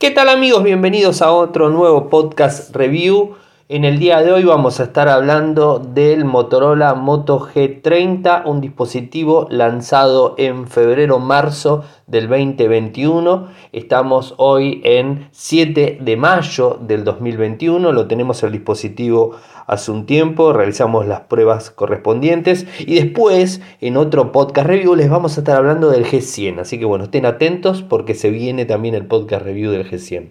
¿Qué tal amigos? Bienvenidos a otro nuevo podcast review. En el día de hoy vamos a estar hablando del Motorola Moto G30, un dispositivo lanzado en febrero-marzo del 2021. Estamos hoy en 7 de mayo del 2021, lo tenemos el dispositivo hace un tiempo, realizamos las pruebas correspondientes y después en otro podcast review les vamos a estar hablando del G100, así que bueno, estén atentos porque se viene también el podcast review del G100.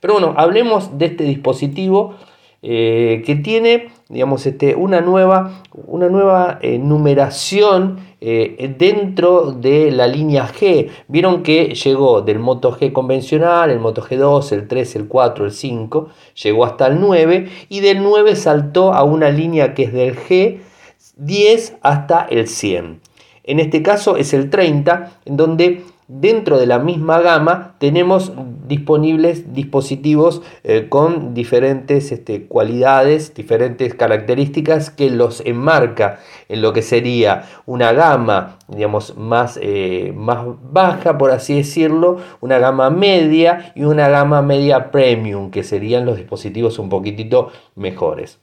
Pero bueno, hablemos de este dispositivo eh, que tiene digamos, este, una nueva, una nueva eh, numeración eh, dentro de la línea G. Vieron que llegó del Moto G convencional, el Moto G2, el 3, el 4, el 5, llegó hasta el 9 y del 9 saltó a una línea que es del G10 hasta el 100. En este caso es el 30, en donde dentro de la misma gama tenemos disponibles dispositivos eh, con diferentes este, cualidades, diferentes características que los enmarca en lo que sería una gama, digamos, más, eh, más baja, por así decirlo, una gama media y una gama media premium, que serían los dispositivos un poquitito mejores.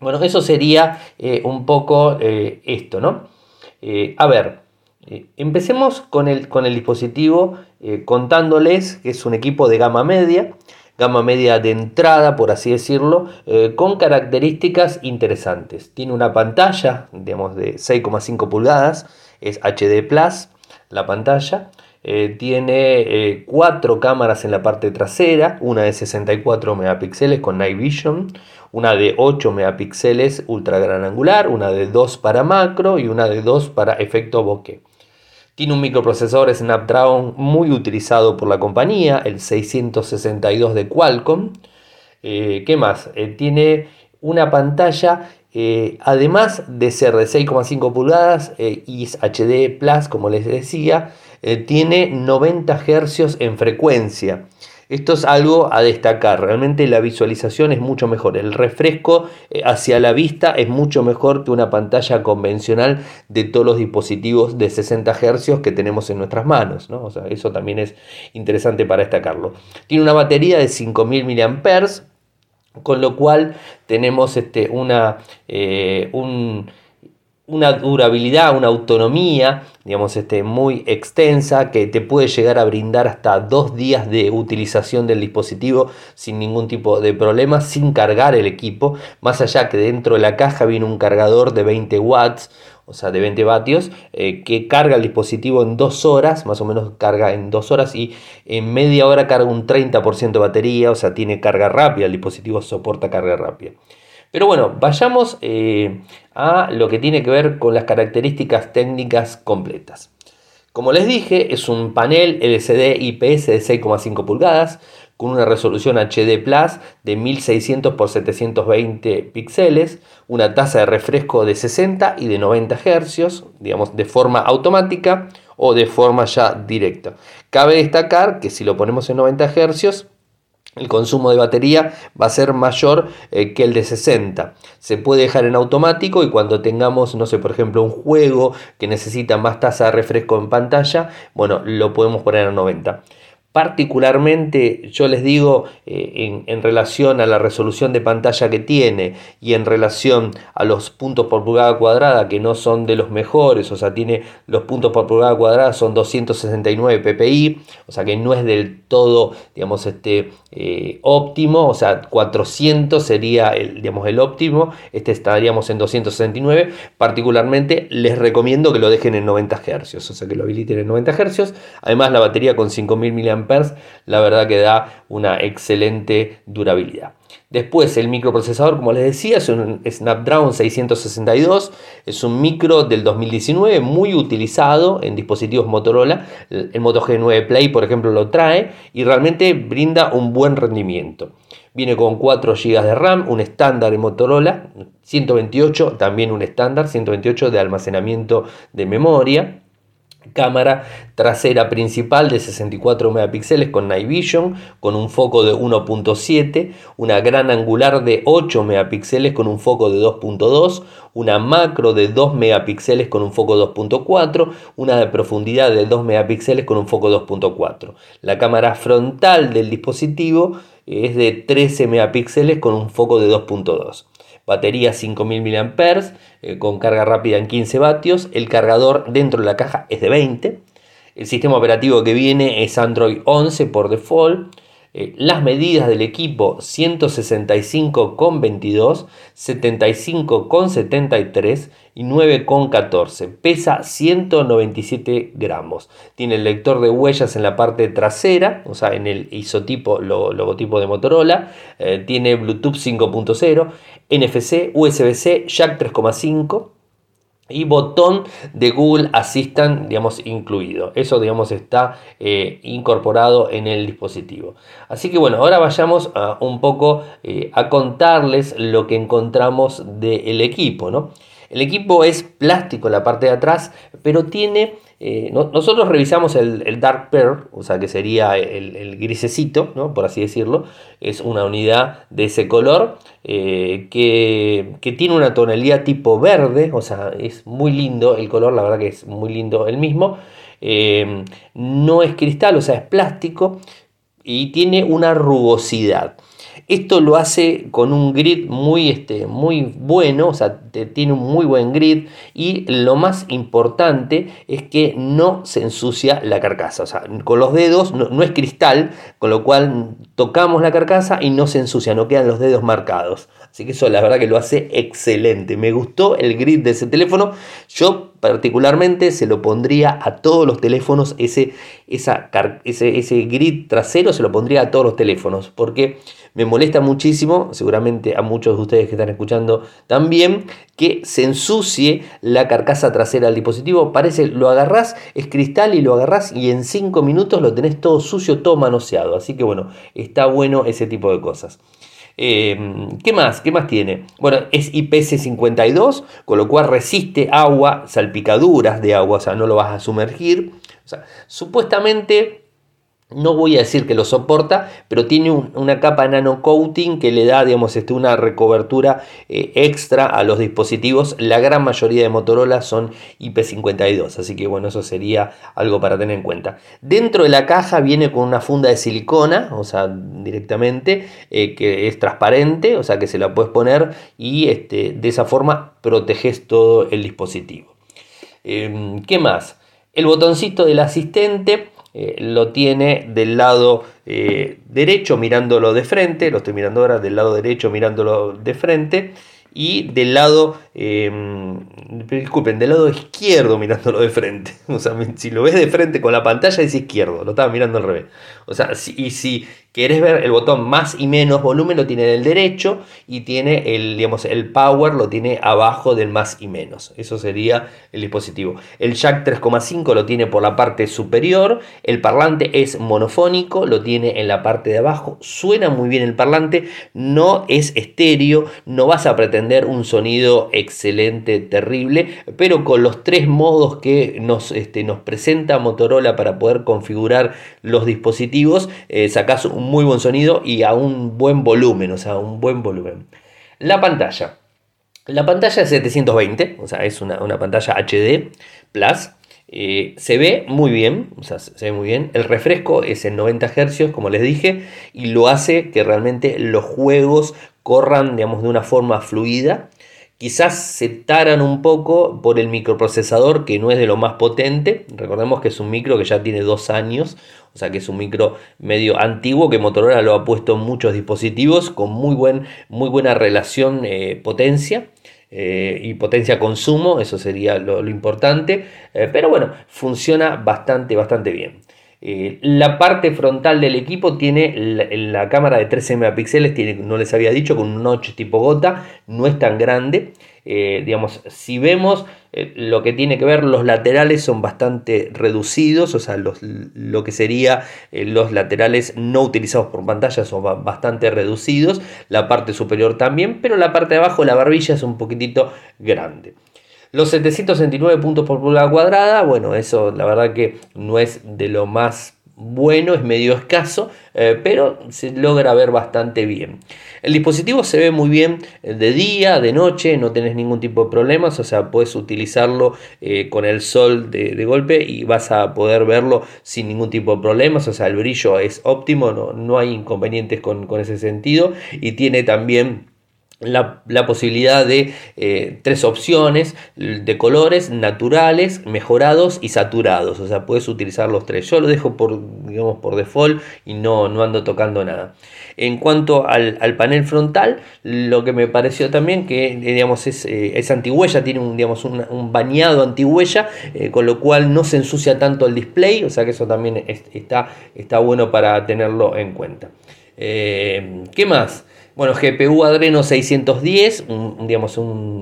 Bueno, eso sería eh, un poco esto, ¿no? a ver, eh, empecemos con el, con el dispositivo eh, contándoles que es un equipo de gama media, gama media de entrada, por así decirlo, eh, con características interesantes. Tiene una pantalla, digamos, de 6,5 pulgadas, es HD Plus la pantalla. tiene cuatro cámaras en la parte trasera, una de 64 megapíxeles con Night Vision, una de 8 megapíxeles ultra gran angular, una de 2 para macro y una de 2 para efecto bokeh. Tiene un microprocesador Snapdragon muy utilizado por la compañía, el 662 de Qualcomm. Eh, ¿Qué más? Eh, tiene una pantalla, eh, además de ser de 6,5 pulgadas y HD Plus, como les decía, tiene 90 Hz en frecuencia. Esto es algo a destacar, realmente la visualización es mucho mejor, el refresco eh, hacia la vista es mucho mejor que una pantalla convencional de todos los dispositivos de 60 Hz que tenemos en nuestras manos, ¿no? o sea, eso también es interesante para destacarlo. Tiene una batería de 5000 mAh, con lo cual tenemos este, una, eh, un una durabilidad, una autonomía, digamos, este, muy extensa que te puede llegar a brindar hasta dos días de utilización del dispositivo sin ningún tipo de problema, sin cargar el equipo, más allá que dentro de la caja viene un cargador de 20 watts, o sea, de 20 vatios, eh, que carga el dispositivo en dos horas, más o menos carga en dos horas y en media hora carga un 30% de batería, o sea, tiene carga rápida, el dispositivo soporta carga rápida. Pero bueno, vayamos eh, a lo que tiene que ver con las características técnicas completas. Como les dije, es un panel LCD IPS de 6,5 pulgadas con una resolución HD Plus de 1600 x 720 píxeles, una tasa de refresco de 60 y de 90 Hz, digamos de forma automática o de forma ya directa. Cabe destacar que si lo ponemos en 90 Hz el consumo de batería va a ser mayor eh, que el de 60. Se puede dejar en automático y cuando tengamos, no sé, por ejemplo, un juego que necesita más tasa de refresco en pantalla, bueno, lo podemos poner a 90. Particularmente, yo les digo, eh, en, relación a la resolución de pantalla que tiene y en relación a los puntos por pulgada cuadrada, que no son de los mejores, o sea, tiene los puntos por pulgada cuadrada son 269 ppi, o sea, que no es del todo, digamos, este, eh, óptimo, o sea, 400 sería el, digamos, el óptimo, este estaríamos en 269. Particularmente, les recomiendo que lo dejen en 90 Hz, o sea, que lo habiliten en 90 Hz. Además, la batería con 5000 mAh la verdad que da una excelente durabilidad. Después el microprocesador, como les decía, es un Snapdragon 662, es un micro del 2019 muy utilizado en dispositivos Motorola. El Moto G9 Play, por ejemplo, lo trae y realmente brinda un buen rendimiento. Viene con 4 GB de RAM, un estándar en Motorola, 128 también un estándar, 128 de almacenamiento de memoria. Cámara trasera principal de 64 megapíxeles con Night Vision, con un foco de 1.7, una gran angular de 8 megapíxeles con un foco de 2.2, una macro de 2 megapíxeles con un foco 2.4, una de profundidad de 2 megapíxeles con un foco 2.4. La cámara frontal del dispositivo es de 13 megapíxeles con un foco de 2.2 batería 5000 mAh eh, con carga rápida en 15 vatios, el cargador dentro de la caja es de 20, el sistema operativo que viene es Android 11 por default, eh, las medidas del equipo 165,22, 75,73 y 9,14. Pesa 197 gramos. Tiene el lector de huellas en la parte trasera, o sea, en el isotipo, logotipo de Motorola. Eh, tiene Bluetooth 5.0, NFC, USB-C, Jack 3.5 y botón de Google Assistant, digamos, incluido. Eso, digamos, está eh, incorporado en el dispositivo. Así que bueno, ahora vayamos a, un poco eh, a contarles lo que encontramos del equipo, ¿no? El equipo es plástico la parte de atrás, pero tiene eh, nosotros revisamos el, Dark Pearl, o sea que sería el, grisecito, ¿no? por así decirlo. Es una unidad de ese color eh, que, tiene una tonalidad tipo verde, o sea, es muy lindo el color, la verdad que es muy lindo el mismo. Eh, no es cristal, o sea, es plástico y tiene una rugosidad. Esto lo hace con un grid muy, este, muy bueno, o sea, tiene un muy buen grid y lo más importante es que no se ensucia la carcasa, o sea, con los dedos no, es cristal, con lo cual tocamos la carcasa y no se ensucia, no quedan los dedos marcados. Así que eso la verdad que lo hace excelente. Me gustó el grid de ese teléfono. Yo particularmente se lo pondría a todos los teléfonos, ese, esa, ese, ese grid trasero se lo pondría a todos los teléfonos, porque me molesta muchísimo, seguramente a muchos de ustedes que están escuchando también, que se ensucie la carcasa trasera del dispositivo. Parece, lo agarrás, es cristal y lo agarrás y en 5 minutos lo tenés todo sucio, todo manoseado. Así que bueno, está bueno ese tipo de cosas. Eh, ¿Qué más? ¿Qué más tiene? Bueno, es IPC52, con lo cual resiste agua, salpicaduras de agua, o sea, no lo vas a sumergir. O sea, supuestamente no voy a decir que lo soporta, pero tiene una capa nano coating que le da, digamos, este, una recobertura eh, extra a los dispositivos. La gran mayoría de Motorola son IP52, así que bueno, eso sería algo para tener en cuenta. Dentro de la caja viene con una funda de silicona, o sea, directamente, eh, que es transparente, o sea, que se la puedes poner y este, de esa forma proteges todo el dispositivo. Em, ¿Qué más? El botoncito del asistente eh, lo tiene del lado eh, derecho mirándolo de frente, lo estoy mirando ahora del lado derecho mirándolo de frente y del lado, em, disculpen, del lado izquierdo mirándolo de frente. O sea, si lo ves de frente con la pantalla es izquierdo, lo estaba mirando al revés. O sea, y si querés ver el botón más y menos volumen, lo tiene del derecho y tiene el, digamos, el power, lo tiene abajo del más y menos. Eso sería el dispositivo. El jack 3,5 lo tiene por la parte superior. El parlante es monofónico, lo tiene en la parte de abajo. Suena muy bien el parlante, no es estéreo, no vas a pretender un sonido excelente, terrible, pero con los tres modos que nos, este, nos presenta Motorola para poder configurar los dispositivos, eh, sacas un muy buen sonido y a un buen volumen, o sea, un buen volumen. La pantalla. La pantalla es 720, o sea, es una, pantalla HD Plus. Eh, se ve muy bien, o sea, se ve muy bien. El refresco es en 90 Hz, como les dije, y lo hace que realmente los juegos corran, digamos, de una forma fluida. Quizás se taran un poco por el microprocesador que no es de lo más potente. Recordemos que es un micro que ya tiene dos años, o sea que es un micro medio antiguo que Motorola lo ha puesto en muchos dispositivos con muy, buen, muy buena relación eh, potencia. Eh, y potencia consumo, eso sería lo, importante, eh, pero bueno, funciona bastante, bastante bien. La parte frontal del equipo tiene la, cámara de 13 megapíxeles, tiene, no les había dicho, con un notch tipo gota, no es tan grande. Eh, digamos, si vemos eh, lo que tiene que ver, los laterales son bastante reducidos, o sea, lo que sería eh, los laterales no utilizados por pantalla son bastante reducidos, la parte superior también, pero la parte de abajo, la barbilla es un poquitito grande. Los 769 puntos por pulgada cuadrada, bueno, eso la verdad que no es de lo más bueno, es medio escaso, eh, pero se logra ver bastante bien. El dispositivo se ve muy bien de día, de noche, no tenés ningún tipo de problemas, o sea, puedes utilizarlo eh, con el sol de, golpe y vas a poder verlo sin ningún tipo de problemas, o sea, el brillo es óptimo, no, no hay inconvenientes con, con ese sentido y tiene también la, posibilidad de eh, tres opciones de colores naturales, mejorados y saturados. O sea, puedes utilizar los tres. Yo lo dejo por, digamos, por default y no, no ando tocando nada. En cuanto al, panel frontal, lo que me pareció también que digamos, es, eh, es antihuella, tiene un, digamos, un, bañado antihuella, eh, con lo cual no se ensucia tanto el display. O sea que eso también está, está bueno para tenerlo en cuenta. ¿Qué más? Bueno, GPU Adreno 610, digamos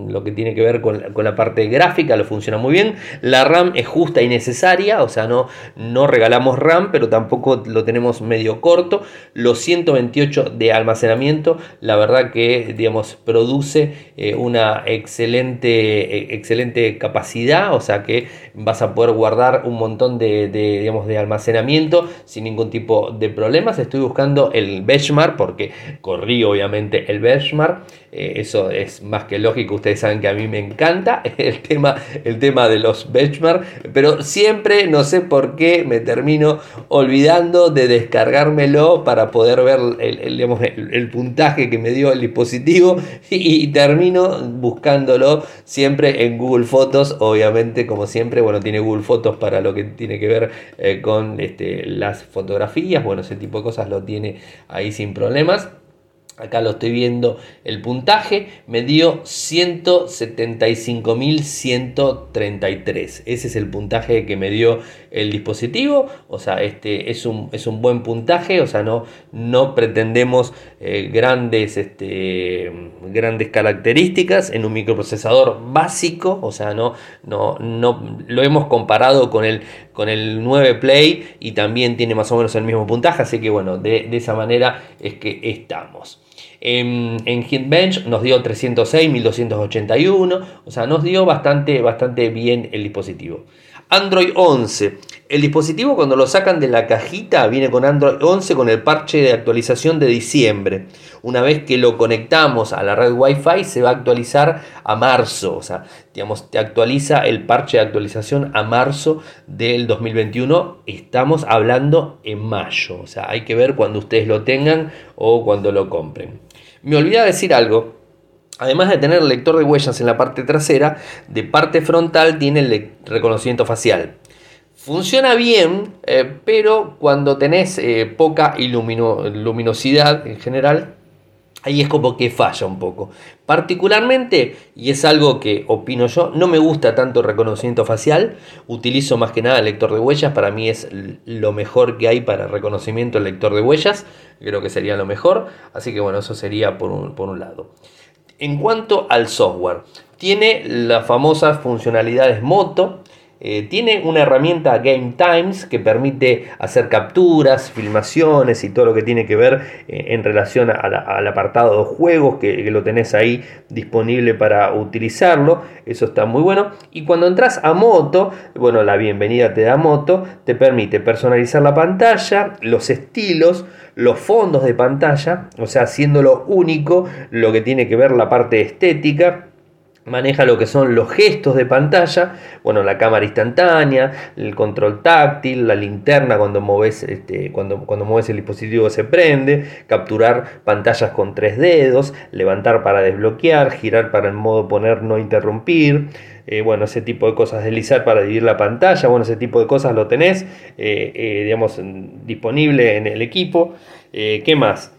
lo que tiene que ver con la, parte gráfica, lo funciona muy bien. La RAM es justa y necesaria, o sea, no, no regalamos RAM, pero tampoco lo tenemos medio corto. Los 128 de almacenamiento, la verdad que, digamos, produce eh, una excelente, eh, excelente capacidad, o sea que vas a poder guardar un montón de, digamos, de almacenamiento sin ningún tipo de problemas. Estoy buscando el benchmark porque corrí obviamente el benchmark. Eh, eso es más que lógico, ustedes saben que a mí me encanta el tema, el tema de los benchmark, pero siempre, no sé por qué, me termino olvidando de descargármelo para poder ver el, puntaje que me dio el dispositivo y, termino buscándolo siempre en Google Fotos, obviamente como siempre, bueno, tiene Google Fotos para lo que tiene que ver eh, con este, las fotografías, bueno, ese tipo de cosas lo tiene ahí sin problemas. Acá lo estoy viendo el puntaje, me dio 175.133. Ese es el puntaje que me dio el dispositivo. O sea, este es un, es un buen puntaje. O sea, no, no pretendemos eh, grandes, este, grandes características en un microprocesador básico. O sea, no, no, no lo hemos comparado con el, con el 9 Play y también tiene más o menos el mismo puntaje. Así que bueno, de, de esa manera es que estamos. En, en Hitbench nos dio 306, 1281, o sea, nos dio bastante, bastante bien el dispositivo. Android 11. El dispositivo cuando lo sacan de la cajita viene con Android 11 con el parche de actualización de diciembre. Una vez que lo conectamos a la red Wi-Fi se va a actualizar a marzo. O sea, digamos, te actualiza el parche de actualización a marzo del 2021. Estamos hablando en mayo. O sea, hay que ver cuando ustedes lo tengan o cuando lo compren. Me olvidé decir algo. Además de tener el lector de huellas en la parte trasera, de parte frontal tiene el reconocimiento facial. Funciona bien, eh, pero cuando tenés eh, poca luminosidad en general, ahí es como que falla un poco. Particularmente, y es algo que opino yo, no me gusta tanto el reconocimiento facial, utilizo más que nada el lector de huellas, para mí es lo mejor que hay para reconocimiento el lector de huellas, creo que sería lo mejor, así que bueno, eso sería por un, por un lado. En cuanto al software, tiene las famosas funcionalidades Moto, eh, tiene una herramienta Game Times que permite hacer capturas, filmaciones y todo lo que tiene que ver eh, en relación al apartado de juegos que, lo tenés ahí disponible para utilizarlo. Eso está muy bueno. Y cuando entras a Moto, bueno, la bienvenida te da Moto, te permite personalizar la pantalla, los estilos, los fondos de pantalla, o sea, haciéndolo único lo que tiene que ver la parte estética maneja lo que son los gestos de pantalla, bueno, la cámara instantánea, el control táctil, la linterna cuando mueves, este, cuando, cuando mueves el dispositivo se prende, capturar pantallas con tres dedos, levantar para desbloquear, girar para el modo poner no interrumpir, eh, bueno, ese tipo de cosas, deslizar para dividir la pantalla, bueno, ese tipo de cosas lo tenés, eh, eh, digamos, disponible en el equipo. ¿Qué más?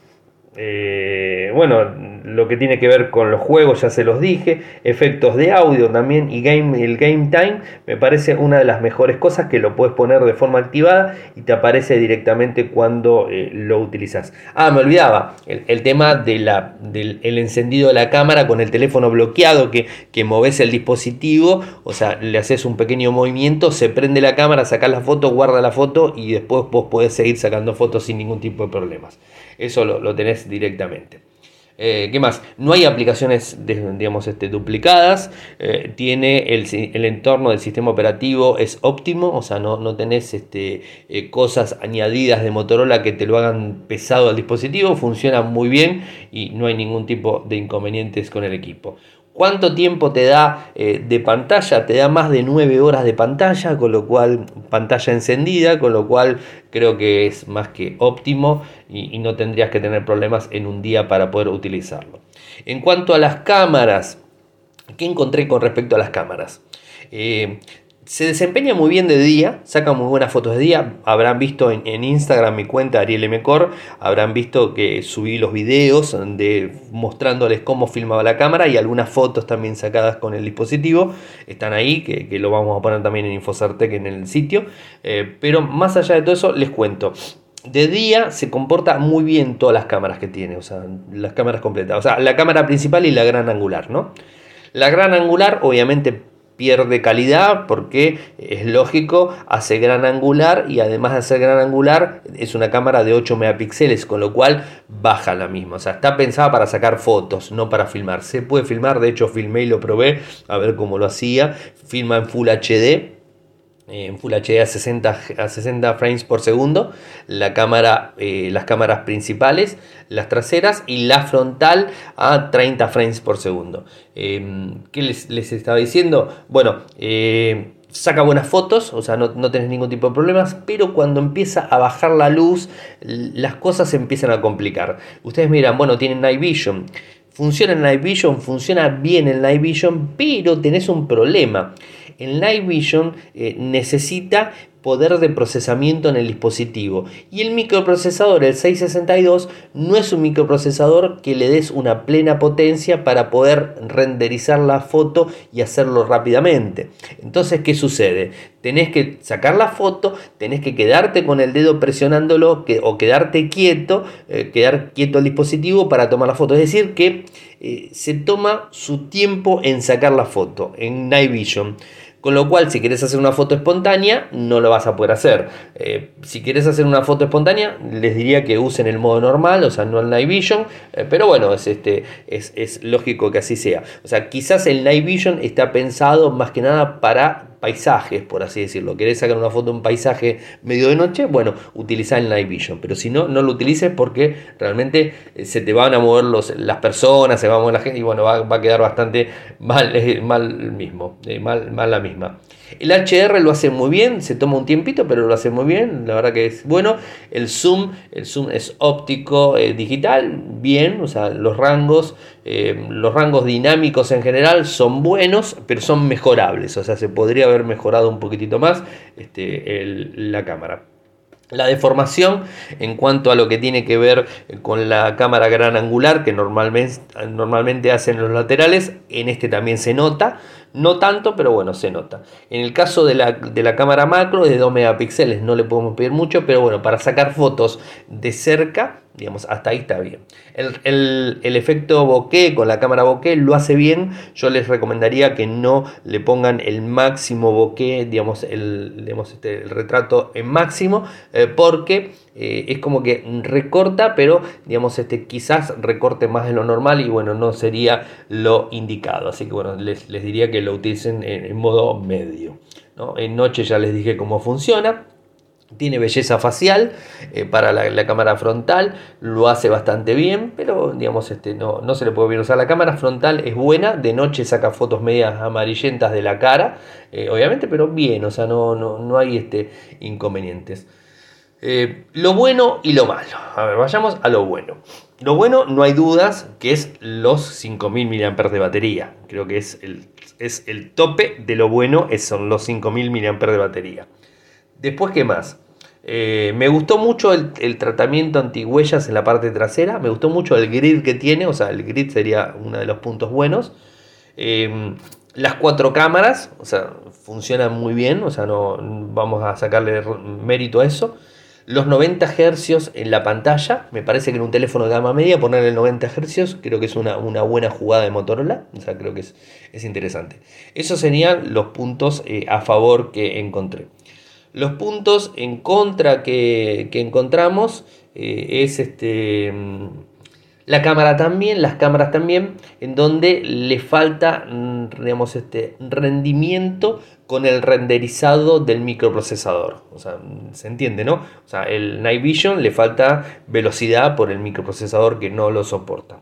Eh, bueno, lo que tiene que ver con los juegos ya se los dije, efectos de audio también y game, el game time me parece una de las mejores cosas que lo puedes poner de forma activada y te aparece directamente cuando eh, lo utilizas. Ah, me olvidaba, el, tema de la, del encendido de la cámara con el teléfono bloqueado que, que moves el dispositivo, o sea, le haces un pequeño movimiento, se prende la cámara, sacas la foto, guarda la foto y después vos podés seguir sacando fotos sin ningún tipo de problemas. Eso lo, lo tenés directamente. Eh, ¿Qué más? No hay aplicaciones digamos, este, duplicadas. Eh, tiene el, entorno del sistema operativo es óptimo, o sea, no, no tenés este, eh, cosas añadidas de Motorola que te lo hagan pesado al dispositivo. Funciona muy bien y no hay ningún tipo de inconvenientes con el equipo. ¿Cuánto tiempo te da de pantalla? Te da más de 9 horas de pantalla, con lo cual pantalla encendida, con lo cual creo que es más que óptimo y, no tendrías que tener problemas en un día para poder utilizarlo. En cuanto a las cámaras, ¿qué encontré con respecto a las cámaras? Eh, se desempeña muy bien de día, saca muy buenas fotos de día. Habrán visto en, Instagram mi cuenta Ariel Mcor, habrán visto que subí los videos de, mostrándoles cómo filmaba la cámara y algunas fotos también sacadas con el dispositivo. Están ahí, que, lo vamos a poner también en Infocertec en el sitio. Eh, pero más allá de todo eso, les cuento de día se comporta muy bien todas las cámaras que tiene, o sea, las cámaras completas, o sea, la cámara principal y la gran angular, ¿no? La gran angular obviamente pierde calidad porque es lógico, hace gran angular y además de hacer gran angular es una cámara de 8 megapíxeles, con lo cual baja la misma, o sea, está pensada para sacar fotos, no para filmar. Se puede filmar, de hecho filmé y lo probé, a ver cómo lo hacía, filma en Full HD en Full HD a 60, a 60 frames por segundo, la cámara, eh, las cámaras principales, las traseras y la frontal a 30 frames por segundo. Em, ¿Qué les, estaba diciendo? Bueno, eh, saca buenas fotos, o sea, no, no, tenés ningún tipo de problemas, pero cuando empieza a bajar la luz, las cosas se empiezan a complicar. Ustedes miran, bueno, tienen Night Vision. Funciona en Night Vision, funciona bien en Night Vision, pero tenés un problema. El Night Vision eh, necesita poder de procesamiento en el dispositivo. Y el microprocesador, el 662, no es un microprocesador que le des una plena potencia para poder renderizar la foto y hacerlo rápidamente. Entonces, ¿qué sucede? Tenés que sacar la foto, tenés que quedarte con el dedo presionándolo o quedarte quieto, eh, quedar quieto el dispositivo para tomar la foto. Es decir, que eh, se toma su tiempo en sacar la foto en Night Vision. Con lo cual, si quieres hacer una foto espontánea, no lo vas a poder hacer. Eh, si quieres hacer una foto espontánea, les diría que usen el modo normal, o sea, no el Night Vision. Eh, pero bueno, es, este, es, es lógico que así sea. O sea, quizás el Night Vision está pensado más que nada para paisajes, por así decirlo. ¿Querés sacar una foto de un paisaje medio de noche? Bueno, utiliza el Night Vision. Pero si no, no lo utilices porque realmente eh, se te van a mover los, las personas, se va a mover la gente y bueno, va, a quedar bastante mal, eh, mal mismo, eh, mal, mal la misma. El HDR lo hace muy bien, se toma un tiempito, pero lo hace muy bien, la verdad que es bueno. El zoom, el zoom es óptico, eh, digital, bien, o sea, los rangos, eh, los rangos dinámicos en general son buenos, pero son mejorables, o sea, se podría haber mejorado un poquitito más este, la cámara. La deformación en cuanto a lo que tiene que ver con la cámara gran angular que normalmente, hacen los laterales, en este también se nota. No tanto, pero bueno, se nota. En el caso de la, de la cámara macro de 2 megapíxeles, no le podemos pedir mucho, pero bueno, para sacar fotos de cerca Digamos, hasta ahí está bien. El, efecto bokeh con la cámara bokeh lo hace bien. Yo les recomendaría que no le pongan el máximo bokeh, digamos, el, este, el retrato en máximo, eh, porque eh, es como que recorta, pero digamos, este, quizás recorte más de lo normal y bueno, no sería lo indicado. Así que bueno, les, diría que lo utilicen en, modo medio. En noche ya les dije cómo funciona. Tiene belleza facial eh, para la, cámara frontal, lo hace bastante bien, pero digamos, este, no, no se le puede bien usar. La cámara frontal es buena, de noche saca fotos medias amarillentas de la cara, eh, obviamente, pero bien, o sea, no, no, no hay este, inconvenientes. Eh, lo bueno y lo malo. A ver, vayamos a lo bueno. Lo bueno, no hay dudas, que es los 5000 mAh de batería. Creo que es el, es el tope de lo bueno, son los 5000 mAh de batería. Después, ¿qué más? Eh, me gustó mucho el, tratamiento antihuellas en la parte trasera. Me gustó mucho el grid que tiene. O sea, el grid sería uno de los puntos buenos. Eh, las cuatro cámaras, o sea, funcionan muy bien. O sea, no vamos a sacarle mérito a eso. Los 90 Hz en la pantalla, me parece que en un teléfono de gama media ponerle 90 Hz, creo que es una, buena jugada de Motorola, o sea, creo que es, interesante. Esos serían los puntos eh, a favor que encontré. Los puntos en contra que, encontramos eh, es este, mm, La cámara también, las cámaras también, en donde le falta, mm, digamos, este rendimiento con el renderizado del microprocesador. O sea, se entiende, ¿no? O sea, el Night Vision le falta velocidad por el microprocesador que no lo soporta.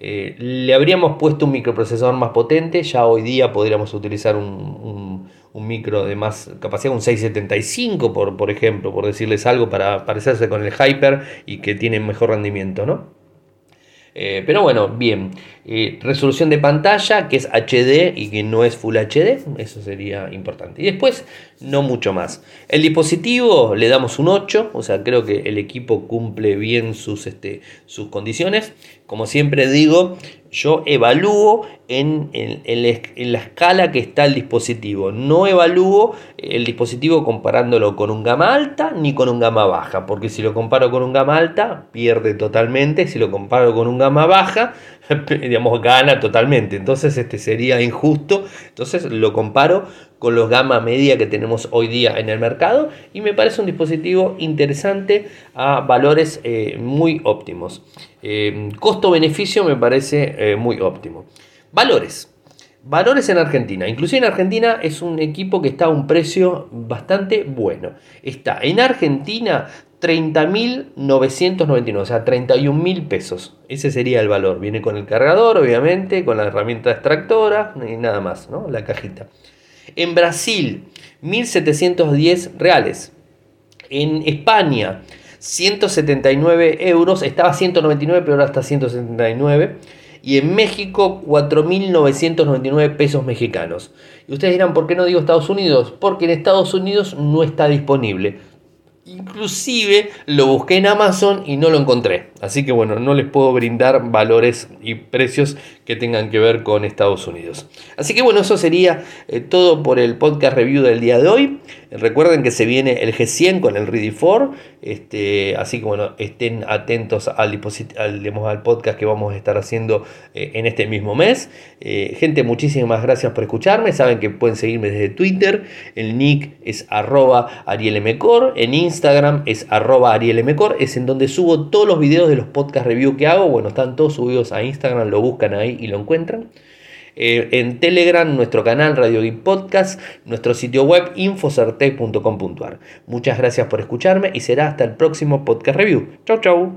Eh, le habríamos puesto un microprocesador más potente, ya hoy día podríamos utilizar un, micro de más capacidad, un 675 por, por ejemplo, por decirles algo, para parecerse con el Hyper y que tiene mejor rendimiento, ¿no? Eh, pero bueno, bien. Eh, resolución de pantalla que es HD y que no es Full HD. Eso sería importante. Y después, no mucho más. El dispositivo le damos un 8. O sea, creo que el equipo cumple bien sus, este, sus condiciones. Como siempre digo, yo evalúo en, la escala que está el dispositivo. No evalúo el dispositivo comparándolo con un gama alta ni con un gama baja, porque si lo comparo con un gama alta, pierde totalmente. Si lo comparo con un gama baja, digamos, gana totalmente. Entonces este sería injusto. Entonces lo comparo con los gama media que tenemos hoy día en el mercado y me parece un dispositivo interesante a valores eh, muy óptimos. Eh, costo-beneficio me parece eh, muy óptimo. Valores. Valores en Argentina. Inclusive en Argentina es un equipo que está a un precio bastante bueno. Está en Argentina 30.999, o sea, 31.000 pesos. Ese sería el valor. Viene con el cargador, obviamente, con la herramienta extractora y nada más, ¿no? La cajita. En Brasil, 1.710 reales. En España, 179 euros. Estaba 199, pero ahora está 179. Y en México, 4.999 pesos mexicanos. Y ustedes dirán, ¿por qué no digo Estados Unidos? Porque en Estados Unidos no está disponible. Inclusive lo busqué en Amazon y no lo encontré. Así que bueno, no les puedo brindar valores y precios que tengan que ver con Estados Unidos. Así que bueno, eso sería eh, todo por el podcast review del día de hoy. Recuerden que se viene el G100 con el Ready 4. Este, así que bueno, estén atentos al, al, al podcast que vamos a estar haciendo eh, en este mismo mes. Eh, gente, muchísimas gracias por escucharme. Saben que pueden seguirme desde Twitter. El nick es arroba arielmcor. En Instagram es arroba arielmcor. Es en donde subo todos los videos de los podcast review que hago. Bueno, están todos subidos a Instagram. Lo buscan ahí y lo encuentran. Eh, en Telegram, nuestro canal Radio Geek Podcast, nuestro sitio web infocertec.com.ar. Muchas gracias por escucharme y será hasta el próximo podcast review. Chau, chau.